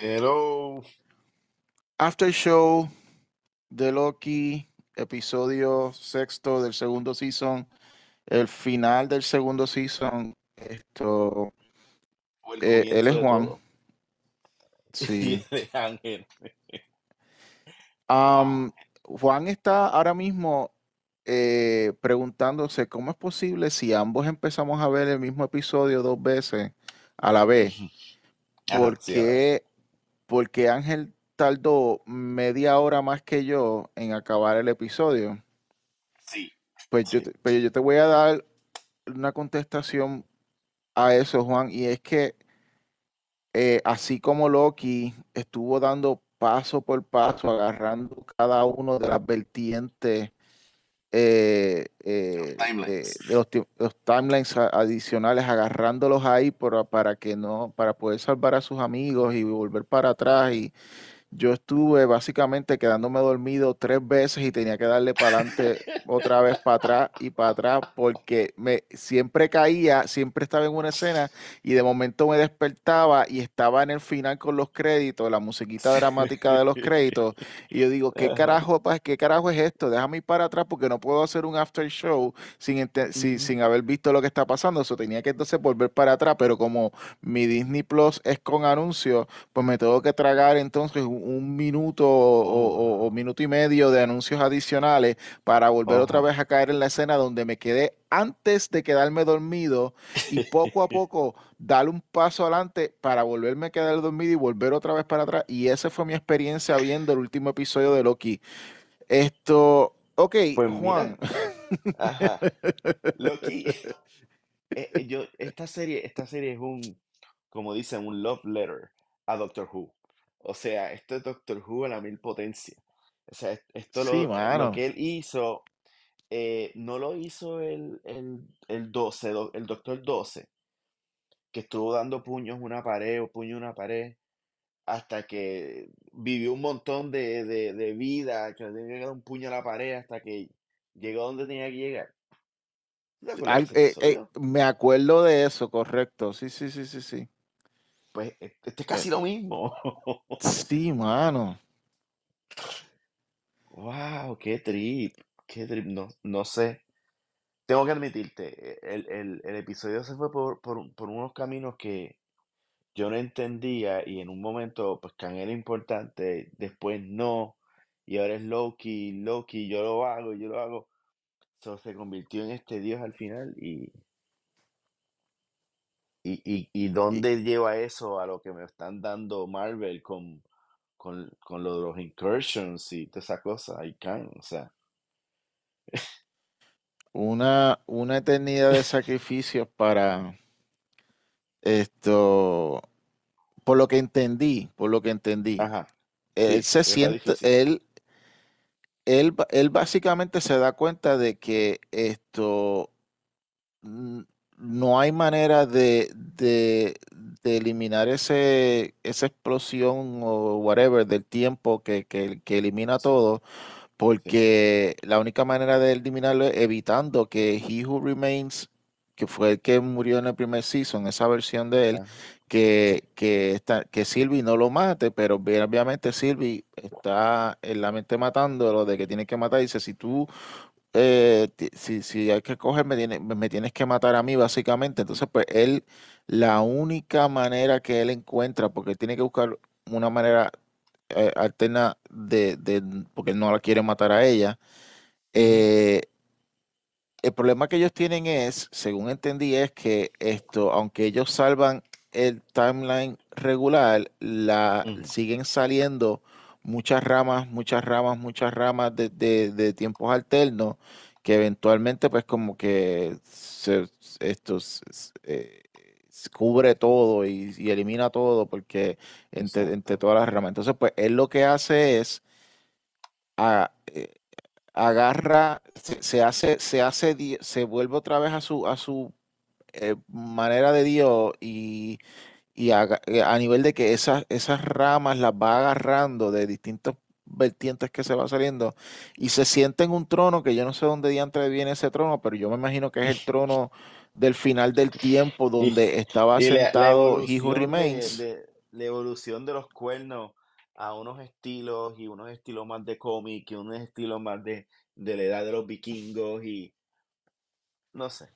Hello. After Show de Loki, episodio sexto del segundo season, el final del segundo season. Esto, eh, él es Juan. todo. Sí. Am, Juan está ahora mismo eh, preguntándose cómo es posible si ambos empezamos a ver el mismo episodio dos veces a la vez. ¿Por qué, por qué Ángel tardó media hora más que yo en acabar el episodio? Sí, Pues yo te, pues yo te voy a dar una contestación a eso, Juan, y es que eh, así como Loki estuvo dando paso por paso, agarrando cada uno de las vertientes eh, eh, eh, Timelines. de los, los timelines a- adicionales, agarrándolos ahí para, para que no, para poder salvar a sus amigos y volver para atrás. Y yo estuve básicamente quedándome dormido tres veces y tenía que darle para adelante otra vez para atrás y para atrás porque me siempre caía, siempre estaba en una escena y de momento me despertaba y estaba en el final con los créditos, la musiquita dramática de los créditos y yo digo, ¿qué carajo, qué carajo es esto? Déjame ir para atrás porque no puedo hacer un after show sin, ente- si- Ujú. sin haber visto lo que está pasando. Eso tenía que entonces volver para atrás, pero como mi Disney Plus es con anuncios, pues me tengo que tragar entonces un, un minuto o, o- Oh, o minuto y medio de anuncios adicionales para volver otra vez a caer en la escena donde me quedé antes de quedarme dormido y poco a poco darle un paso adelante para volverme a quedar dormido y volver otra vez para atrás. Y esa fue mi experiencia viendo el último episodio de Loki. Esto, ok, Pues Juan. ajá. Loki, eh, eh, yo, esta serie, esta serie es un, como dicen, un love letter a Doctor Who. O sea, esto es Doctor Who a la mil potencia. O sea, es- esto Sí, lo, lo que él hizo, eh, no lo hizo el, el, el 12, do- el Doctor 12, que estuvo dando puños una pared o puño una pared, hasta que vivió un montón de, de, de vida, que le tenía que dar un puño a la pared hasta que llegó donde tenía que llegar. ¿Te acuerdas de Al- ese eh, eh, me acuerdo de eso, correcto. Sí, sí, sí, sí, sí. Pues este es Eh, casi lo mismo. sí, mano. Wow, qué trip, qué trip, no, no sé. Tengo que admitirte, el, el, el episodio se fue por, por, por unos caminos que yo no entendía y en un momento, pues Kang era importante, después no, y ahora es Loki, Loki, yo lo hago, yo lo hago. So, se convirtió en este dios al final y, y, y, y dónde lleva eso a lo que me están dando Marvel con, con, con lo de los incursions y toda esa cosa, y Kang, o sea. una, una eternidad de sacrificios para esto, por lo que entendí, por lo que entendí. Ajá, Él sí, se siente, difícil. él, él, él básicamente se da cuenta de que esto no hay manera de, de, de eliminar ese, esa explosión o whatever del tiempo que, que, que elimina todo, sí, porque la única manera de eliminarlo es evitando que He Who Remains, que fue el que murió en el primer season, esa versión de él, que, que, esta- que Sylvie no lo mate, pero obviamente Sylvie está en la mente matándolo de que tiene que matar. Dice, si tú eh, ti- si, si hay que coger, me, tiene- me me tienes que matar a mí, básicamente. Entonces, pues él, la única manera que él encuentra, porque él tiene que buscar una manera eh, alterna de, de, porque él no la quiere matar a ella. eh, el problema que ellos tienen es, según entendí, es que esto, aunque ellos salvan el timeline regular, la ujú, siguen saliendo muchas ramas, muchas ramas, muchas ramas de, de- de tiempos alternos que eventualmente pues como que se, esto eh, cubre todo y, y elimina todo porque entre, entre todas las ramas. Entonces pues él lo que hace es a- eh, agarra, se, se hace, se hace, se vuelve otra vez a su, a su eh, manera de Dios y, y aga- eh, a nivel de que esas, esas ramas las va agarrando de distintos vertientes que se va saliendo y se sienta en un trono que yo no sé dónde diantre viene ese trono, pero yo me imagino que es el trono del final del tiempo Y, donde estaba y la, la sentado de, Remains. de, la evolución de los cuernos a unos estilos y unos estilos más de cómic y unos estilos más de, de la edad de los vikingos y no sé.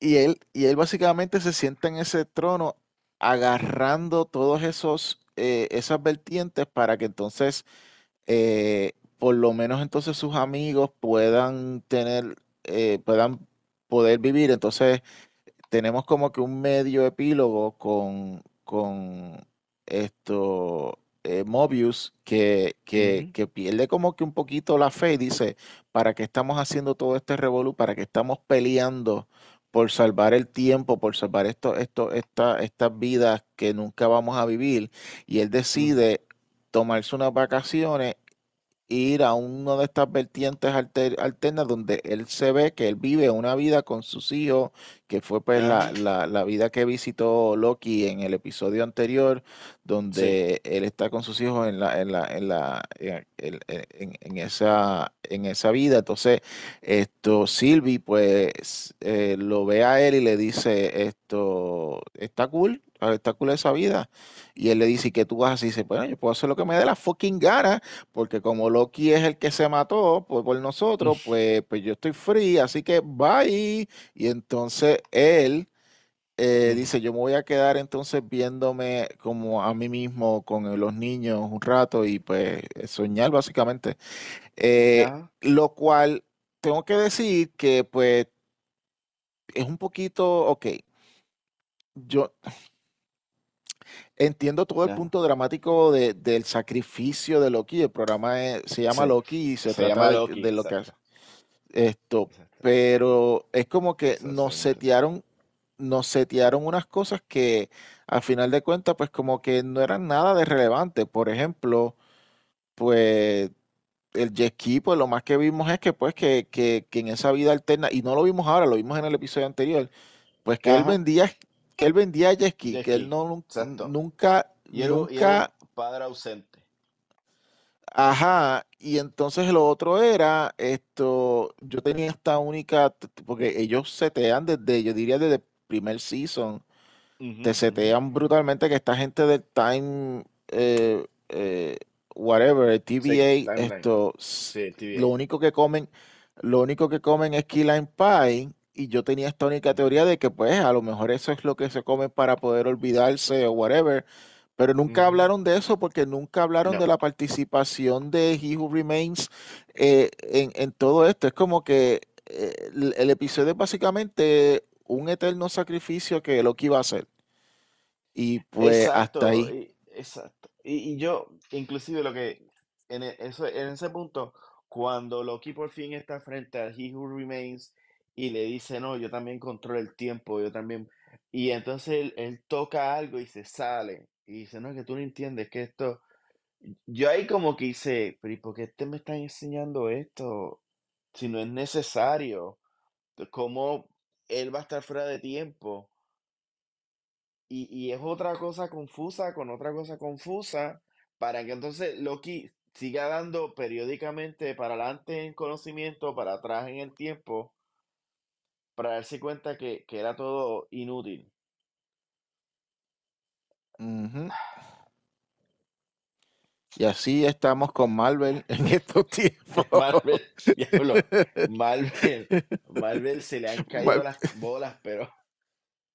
Y él, y él básicamente se sienta en ese trono agarrando todos esos eh, esas vertientes para que entonces eh, por lo menos entonces sus amigos puedan tener eh, puedan poder vivir entonces tenemos como que un medio epílogo con, con esto, Mobius, que, que, que pierde como que un poquito la fe y dice, ¿para qué estamos haciendo todo este revolú? ¿Para qué estamos peleando por salvar el tiempo, por salvar esto, esto, esta, estas vidas que nunca vamos a vivir? Y él ujú, decide tomarse unas vacaciones ir a una de estas vertientes alter- alternas donde él se ve que él vive una vida con sus hijos, que fue pues la, la, la vida que visitó Loki en el episodio anterior, sí, donde él está con sus hijos en la, en la, en la, en, en- en- en esa, en esa vida. Entonces, esto, Sylvie, pues, eh, lo ve a él y le dice, esto, está cool, está cool esa vida. Y él le dice, ¿y qué tú vas a hacer? Y dice, bueno, yo puedo hacer lo que me dé la fucking gana porque como Loki es el que se mató por, por nosotros, pues, pues yo estoy free, así que bye. Y entonces él eh, dice, yo me voy a quedar entonces viéndome como a mí mismo con los niños un rato y pues soñar básicamente. Eh, lo cual tengo que decir que pues es un poquito, ok, yo entiendo todo el punto dramático de- del sacrificio de Loki. El programa es- se llama sí. Loki y se Se llama trata de, Loki, de lo que hace. Esto, exacto, pero es como que nos setearon, nos setearon unas cosas que al final de cuentas, pues como que no eran nada de relevante. Por ejemplo, pues el jet ski, pues lo más que vimos es que pues que, que, que en esa vida alterna, y no lo vimos ahora, lo vimos en el episodio anterior, pues que él vendía, que él vendía jet ski, jet que él no, exacto. nunca, Y era, un- y era un nunca padre ausente. Ajá, y entonces lo otro era esto, yo tenía esta única, porque ellos setean desde, yo diría desde primer season, te setean brutalmente que esta gente del Time, eh, eh, whatever, el TVA, esto, Sí, lo único que comen, lo único que comen es key lime pie, y yo tenía esta única teoría de que pues a lo mejor eso es lo que se come para poder olvidarse o whatever, pero nunca hablaron de eso porque nunca hablaron No, de la participación de He Who Remains eh, en, en todo esto. Es como que eh, el, el episodio es básicamente un eterno sacrificio que Loki iba a hacer. Y pues hasta exacto, ahí. y- exacto. Y, y yo, inclusive lo que, en, e- eso, en ese punto, cuando Loki por fin está frente a He Who Remains y le dice, no, yo también controlo el tiempo, yo también, y entonces él, él toca algo y se sale, y dice, no, que tú no entiendes que esto, yo ahí como que hice, pero ¿y por qué te me están enseñando esto? Si no es necesario, ¿cómo él va a estar fuera de tiempo? Y, y es otra cosa confusa con otra cosa confusa para que entonces Loki siga dando periódicamente para adelante en conocimiento, para atrás en el tiempo, para darse cuenta que, que era todo inútil. Y así estamos con Marvel en estos tiempos. Marvel, diablo, Marvel, Marvel se le han caído las bolas, pero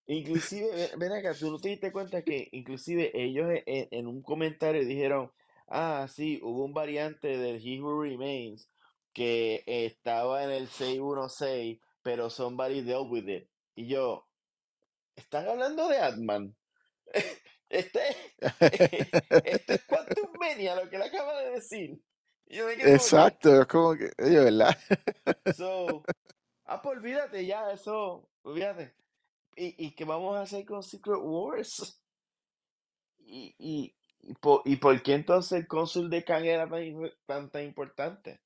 Inclusive, ve- ven acá, tú no te diste cuenta que inclusive ellos e- e- en, un comentario dijeron, ah, sí, hubo un variante del He Who Remains que estaba en el 616, pero somebody dealt with it. Y yo, ¿están hablando de Ant-Man? Este, esto es Quantum Mania, lo que él acaba de decir. Yo me Exacto, es como que, oye, ¿verdad? so, ah, pues olvídate ya, eso, olvídate. ¿Y, y qué vamos a hacer con Secret Wars? ¿Y, y, y, po- y por qué entonces el cónsul de Kang era tan, tan, tan importante?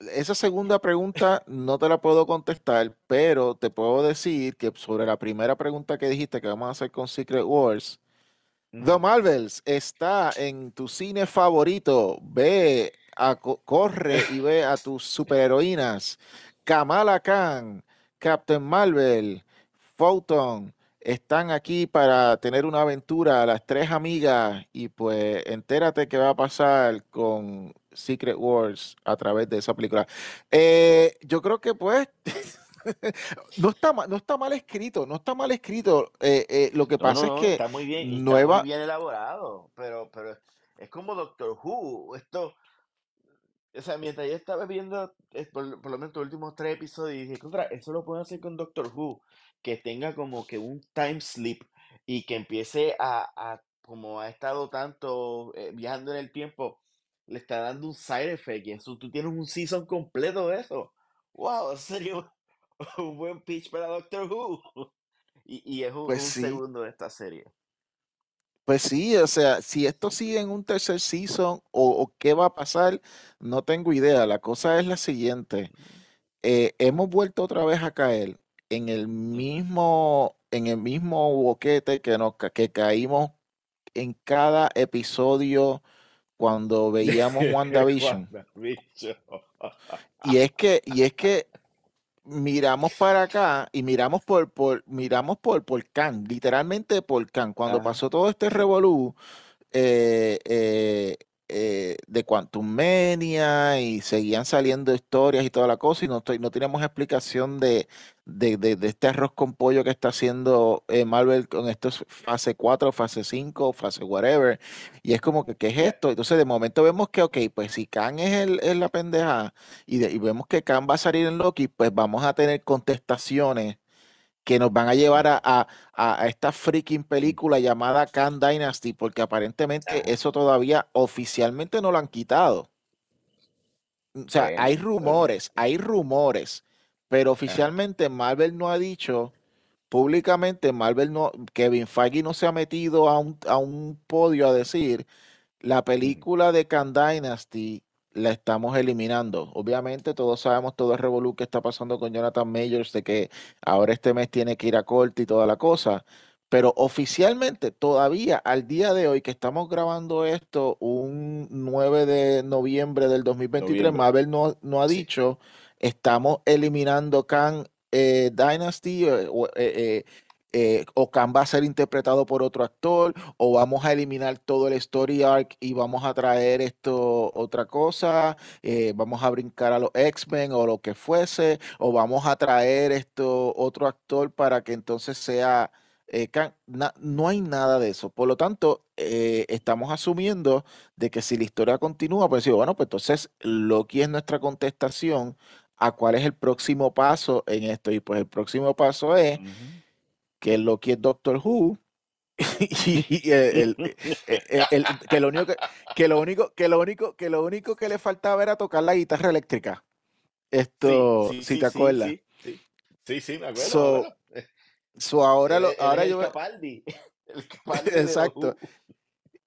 Esa segunda pregunta no te la puedo contestar, pero te puedo decir que sobre la primera pregunta que dijiste que vamos a hacer con Secret Wars, The Ujú. Marvels está en tu cine favorito. Ve, a, co- corre y ve a tus superheroínas. Kamala Khan, Captain Marvel, Photon, están aquí para tener una aventura, las tres amigas, y pues entérate qué va a pasar con Secret Wars a través de esa película. Eh, yo creo que pues no está mal, no está mal escrito, no está mal escrito. Eh, eh, lo que No, pasa no, es que está muy bien, y está muy nueva, bien elaborado, pero, pero es como Doctor Who, esto, o sea, mientras yo estaba viendo eh, por, por lo menos los últimos tres episodios, dije, contra, eso lo pueden hacer con Doctor Who, que tenga como que un time slip y que empiece a, a como ha estado tanto eh, viajando en el tiempo, le está dando un side effect y eso, tú tienes un season completo de eso. Wow, sería un, un buen pitch para Doctor Who. Y, y es un, pues un sí, segundo de esta serie. pues sí, o sea, si esto sigue en un tercer season o, o qué va a pasar, no tengo idea. La cosa es la siguiente. Eh, hemos vuelto otra vez a caer en el mismo, en el mismo boquete que nos que caímos en cada episodio cuando veíamos WandaVision. Y es que, y es que miramos para acá y miramos por, por, miramos por, por literalmente por Khan. Cuando Ajá, pasó todo este revolú, eh, eh, eh, de Quantum Mania y seguían saliendo historias y toda la cosa y no, estoy- no tenemos explicación de, de, de- de este arroz con pollo que está haciendo eh, Marvel con esto es fase 4 fase 5 fase whatever. Y es como que, ¿qué es esto? Entonces de momento vemos que, ok, pues si Khan es, el, es la pendeja y, de- y vemos que Khan va a salir en Loki, pues vamos a tener contestaciones que nos van a llevar a, a- a- esta freaking película llamada Khan Dynasty, porque aparentemente eso todavía oficialmente no lo han quitado. O sea, hay rumores, hay rumores, pero oficialmente Marvel no ha dicho, públicamente Marvel no, Kevin Feige no se ha metido a un, a un podio a decir la película de Khan Dynasty la estamos eliminando. Obviamente todos sabemos todo el revolú que está pasando con Jonathan Majors de que ahora este mes tiene que ir a corte y toda la cosa. Pero oficialmente todavía al día de hoy que estamos grabando esto un 9 de noviembre del 2023, Noviembre. Marvel no, no ha dicho estamos eliminando Khan eh, Dynasty eh, eh, eh, o Khan va a ser interpretado por otro actor o vamos a eliminar todo el story arc y vamos a traer esto otra cosa, eh, vamos a brincar a los X-Men o lo que fuese, o vamos a traer esto otro actor para que entonces sea... eh, no hay nada de eso. Por lo tanto, eh, estamos asumiendo de que si la historia continúa, pues digo, bueno, pues entonces Loki es nuestra contestación a cuál es el próximo paso en esto. Y pues el próximo paso es. Que Loki es Doctor Who y, el, el- el- que lo único que, que lo único que lo único que lo único que le faltaba era tocar la guitarra eléctrica. Sí, Esto, sí, si sí, te sí, acuerdas. sí, sí. Sí, sí, me acuerdo, me So, acuerdo. Eh, so ahora Él, lo, ahora el yo Capaldi. Capaldi exacto.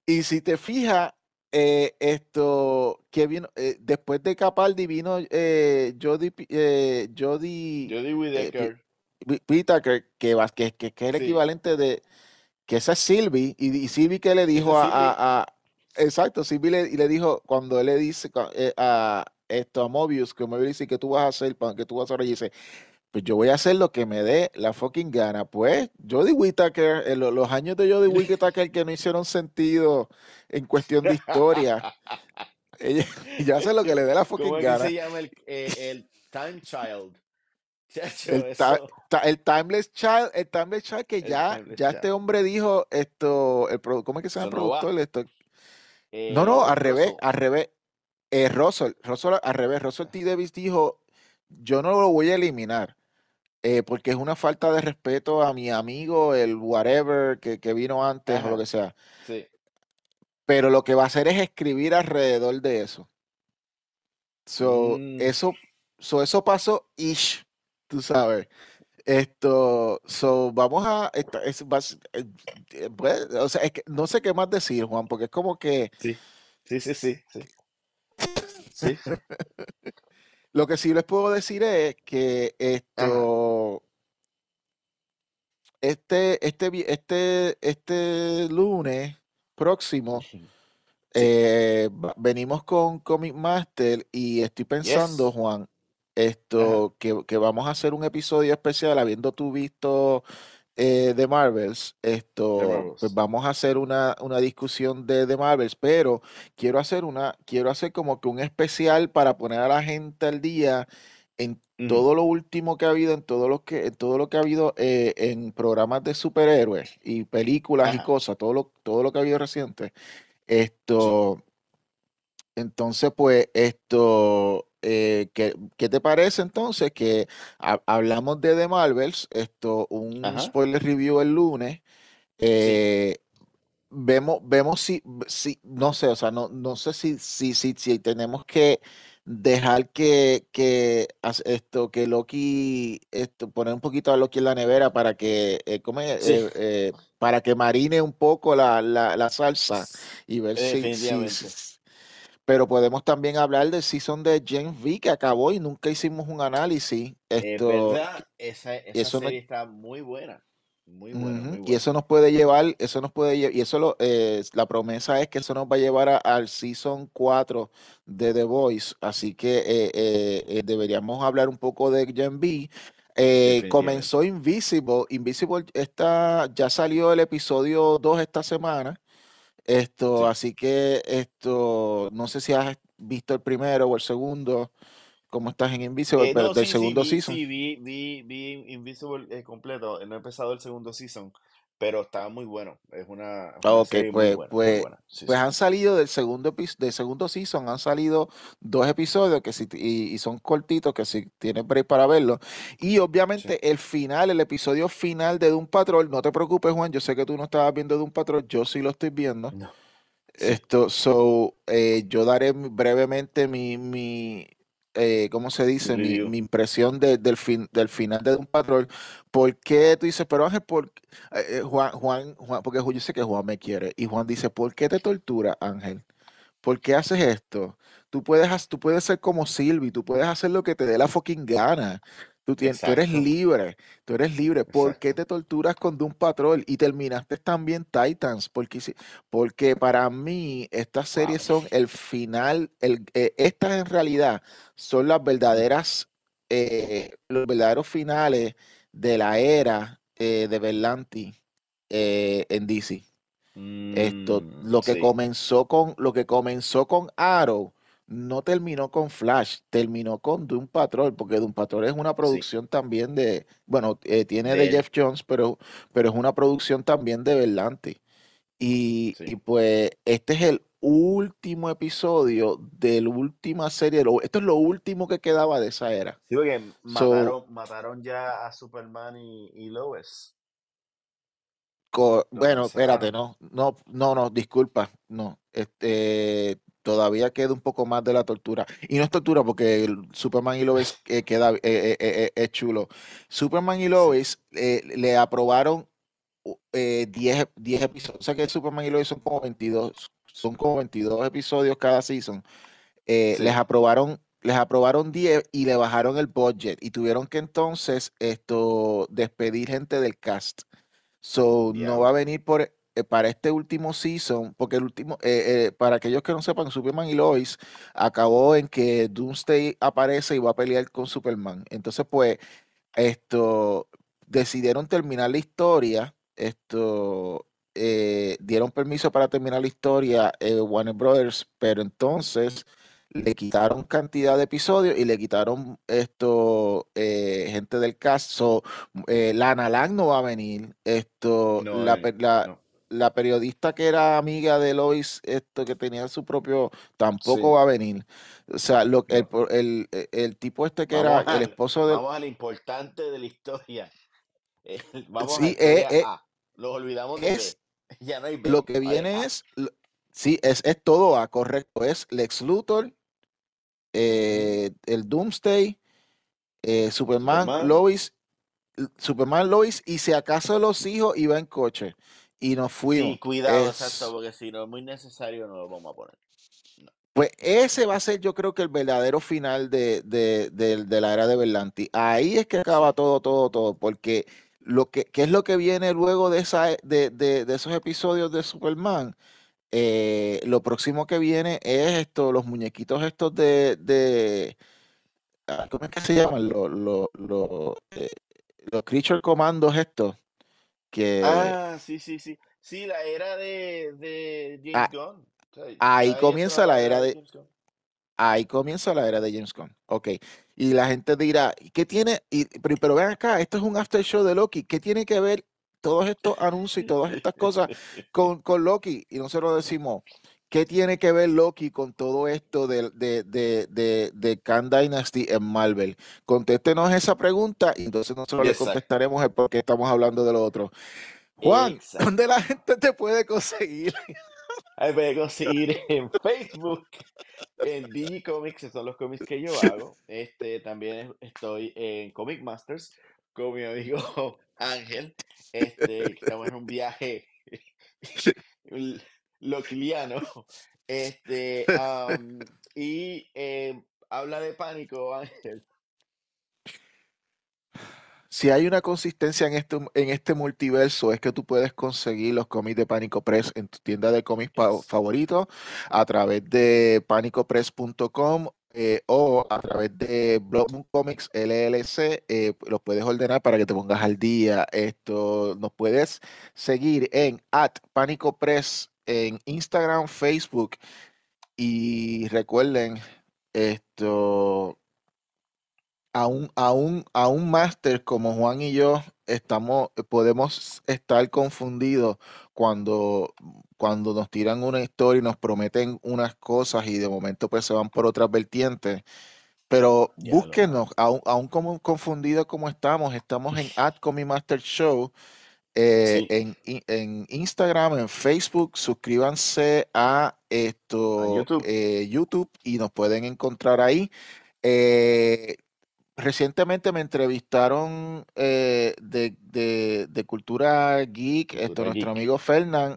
Y si te fijas, eh, esto que vino eh, después de Capaldi vino eh, Pi- eh, eh, Pi- Whittaker. Pi- Whittaker, que, va- que, que, que es el Sí. equivalente de que esa es Sylvie, y, y Sylvie que le dijo a, a- a- exacto, Sylvie le, y le dijo, cuando él le dice eh, a esto a Mobius, que Mobius dice que tú vas a hacer, que tú vas a hacer, y dice, pues yo voy a hacer lo que me dé la fucking gana. Pues Jodie Whittaker, en lo- los años de Jodie Whittaker que no hicieron sentido en cuestión de historia, ella ya hace lo que le dé la ¿Cómo fucking gana. se llama el, eh, el Time Child? El, ta- eso. ta- el Timeless Child, el Timeless Child que El ya, ya Child. este hombre dijo esto, el, ¿cómo es que se llama el no productor? Esto, no, Eh, no, al Russell. revés, al revés. Eh, Russell, Russell al revés. Russell T. Davis dijo, yo no lo voy a eliminar, eh, porque es una falta de respeto a mi amigo, el whatever que, que vino antes o lo que sea. Sí. Pero lo que va a hacer es escribir alrededor de eso. So, Mm, eso, so, eso pasó ish, tú sabes. Esto, so, vamos a, esta- es, vas- eh, eh, pues, o sea, es que no sé qué más decir, Juan, porque es como que sí. Sí, sí, sí, sí. Sí. lo que sí les puedo decir es que Ajá. esto, este, este, este, este lunes próximo, Sí. eh, venimos con Comic Master y estoy pensando, Yes. Juan. Esto, que, que vamos a hacer un episodio especial, habiendo tú visto eh, de Marvels, The esto, pues vamos a hacer una, una discusión de, de Marvels, pero quiero hacer una, quiero hacer como que un especial para poner a la gente al día en todo lo último que ha habido, en todo lo que, en todo lo que ha habido eh, en programas de superhéroes y películas y cosas, todo lo, todo lo que ha habido reciente. Sí. Esto, entonces, pues, esto, eh, ¿qué, qué te parece entonces que ha- hablamos de The Marvels, esto, un Ajá. spoiler review el lunes, Sí. eh, vemos, vemos si, si, no sé, o sea, no, no sé si, si, si, si tenemos que dejar que, que esto, que Loki, esto, poner un poquito a Loki en la nevera para que, eh. Eh, eh, para que marine un poco la, la, la salsa y ver si, si- pero podemos también hablar del season de Gen V que acabó y nunca hicimos un análisis. Es Esto, verdad, esa, eso no, serie está muy buena. Muy buena, muy Y eso nos puede llevar, eso nos puede llevar, y eso lo, eh, la promesa es que eso nos va a llevar a- al season 4 de The Voice, así que eh, eh, eh, deberíamos hablar un poco de Gen V. Eh, comenzó Invisible, Invisible está, ya salió el episodio 2 esta semana, esto, Sí. así que esto, no sé si has visto el primero o el segundo, cómo estás en Invisible, Eh, pero del sí, segundo vi, season. sí, vi, vi, vi Invisible eh, completo. No he empezado el segundo season, pero está muy bueno. Es una, una Ok, serie muy pues, muy pues, buena. Sí, pues sí. han salido del segundo, del segundo season, han salido dos episodios que si, y, y son cortitos, que si tienes break para verlo. Y Sí. obviamente el final, el episodio final de Doom Patrol, no te preocupes, Juan, yo sé que tú no estabas viendo Doom Patrol, yo sí lo estoy viendo. No. Esto, so, eh, yo daré brevemente mi, mi eh, ¿cómo se dice? Mi, impresión de- del, fin, del final de Doom Patrol. ¿Por qué tú dices, pero Ángel, por, eh, eh, Juan, Juan, Juan, porque yo sé que Juan me quiere, y Juan dice, ¿por qué te tortura, Ángel? ¿Por qué haces esto? Tú puedes, tú puedes ser como Silvi, tú puedes hacer lo que te dé la fucking gana. Tú, tien- tú eres libre, tú eres libre. ¿Por qué te torturas con Doom Patrol y terminaste también Titans? Porque, porque para mí estas Wow. series son el final, el, eh, estas en realidad son las verdaderas, eh, los verdaderos finales de la era eh, de Berlanti en DC. Esto, Mm, lo que sí. comenzó con, lo que comenzó con Arrow, no terminó con Flash, terminó con Doom Patrol, porque Doom Patrol es una Sí. producción también de, bueno, eh, tiene De. Jeff Jones, pero, pero es una producción también de Berlanti. Y, pues este es el último episodio de la última serie, esto es lo último que quedaba de esa era. Sí, porque So, mataron, ya a Superman y, y Lois. Co- bueno, espérate, no, no, no, no, disculpa, no, este, todavía queda un poco más de la tortura. Y no es tortura porque el Superman y Lois eh, queda, eh, eh, es chulo. Superman y. Lois le aprobaron u- eh, 10, 10 episodios. O sea que Superman y Lois son como 22, son como 22 episodios cada season. Les aprobaron, les aprobaron 10 y le bajaron el budget y tuvieron que entonces esto despedir gente del cast. So, no va a venir por, eh, para este último season, porque el último, eh, eh, para aquellos que no sepan, Superman y Lois acabó en que Doomsday aparece y va a pelear con Superman. Entonces, pues, esto, decidieron terminar la historia, esto, eh, dieron permiso para terminar la historia Warner Brothers, pero entonces le quitaron cantidad de episodios y le quitaron esto eh, gente del cast. So, eh, Lana Lang no va a venir. Esto, No la, la, No. La periodista que era amiga de Lois, esto que tenía su propio, tampoco Sí. va a venir. O sea, lo, el, el, el- el tipo este que era el al, esposo de... vamos a lo importante de la historia. Vamos a Sí, eh, historia eh, A. Nos olvidamos de es B. Ya no hay B. lo que viene A. es, lo- sí, es, es todo A, correcto. Es Lex Luthor, eh, el Doomsday, eh, Superman, Superman. Lois, Superman, Lois, y si acaso los hijos iban en coche. Y nos Sí, fuimos. cuidado, exacto, porque si no es muy necesario, no lo vamos a poner. No. pues ese va a ser, yo creo que el verdadero final de, de, de- de la era de Berlanti. Ahí es que acaba Sí. todo, todo, todo, porque lo que, ¿qué es lo que viene luego de, esa, de, de, de esos episodios de Superman? Eh, lo próximo que viene es esto, los muñequitos estos de, de ah, ¿cómo es que se llaman? Los, los, los, eh, los Creature Commandos estos. Que Ah, sí, sí, sí. Sí, la era de, de James ah, Gunn. O sea, ahí comienza la era de de, ahí comienza la era de James Gunn. Ok. Y la gente dirá, "¿Y ¿qué tiene? Y, pero, pero vean acá, esto es un after show de Loki. ¿Qué tiene que ver todos estos anuncios y todas estas cosas con, con Loki? Y nosotros decimos, ¿qué tiene que ver Loki con todo esto de, de, de, de, de Khan Dynasty en Marvel? Contéstenos esa pregunta y entonces nosotros le contestaremos el por qué estamos hablando de lo otro. Juan, Exacto. ¿dónde la gente te puede conseguir? Ahí puede conseguir en Facebook, en Digicomics, que son los cómics que yo hago. Este, también estoy en Comic Masters con mi amigo Ángel. Este, estamos en un viaje loquiliano. Este, y eh, habla de pánico, Ángel. Si hay una consistencia en este, en este multiverso, es que tú puedes conseguir los cómics de Pánico Press en tu tienda de cómics favorito a través de panicopress.com eh, o a través de Blockmoon Comics LLC. eh, los puedes ordenar para que te pongas al día. Esto nos puedes seguir en at Pánico Press en Instagram, Facebook y recuerden esto a un, a un, a un máster como Juan y yo estamos, podemos estar confundidos cuando, cuando nos tiran una historia y nos prometen unas cosas y de momento pues se van por otras vertientes. Pero búsquenos, aún, aún como confundidos como estamos, estamos en at Comic Master Show eh, Sí, en, en Instagram, en Facebook, suscríbanse a a esto YouTube. eh, YouTube y nos pueden encontrar ahí. Eh, recientemente me entrevistaron de, de- de Cultura Geek, esto, nuestro Geek. amigo Fernán,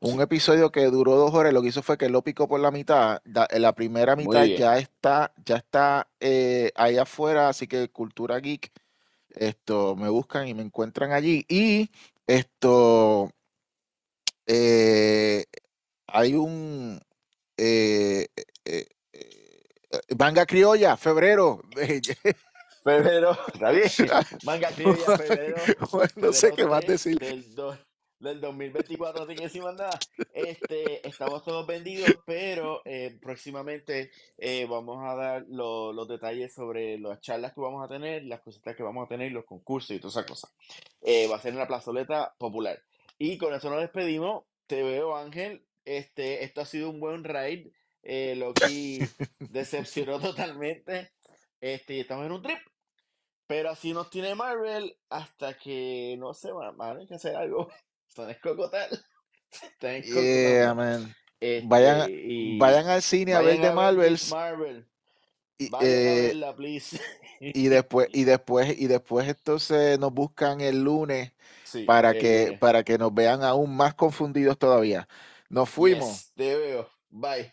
un Sí, episodio que duró dos horas, lo que hizo fue que lo picó por la mitad. Da- la primera mitad ya está, ya está ahí afuera, así que Cultura Geek, esto, me buscan y me encuentran allí. Y esto, eh, hay un eh, eh, eh, manga criolla, febrero. Febrero, está bien. Manga criolla, febrero, no sé febrero qué más 3 decir. del, do- del 2024, así que decir más nada. Este, estamos todos vendidos, pero eh, próximamente eh, vamos a dar lo- los detalles sobre las charlas que vamos a tener, las cositas que vamos a tener, los concursos y todas esas cosas. Eh, va a ser en la plazoleta popular. Y con eso nos despedimos. Te veo, Ángel. Este, esto ha sido un buen raid. Eh, Loki decepcionó totalmente. Este, y estamos en un trip. Pero así nos tiene Marvel hasta que no sé, van a que hacer algo. Están escocotal. Están Yeah, escocotando. man. Vayan, Este, y vayan al cine a ver vayan de a ver Miss Marvels Marvel. y, Vayan a eh, verla, please. y después y después y después entonces nos buscan el lunes Sí, para el que para que nos vean aún más confundidos todavía. Nos fuimos. Yes, te veo. Bye.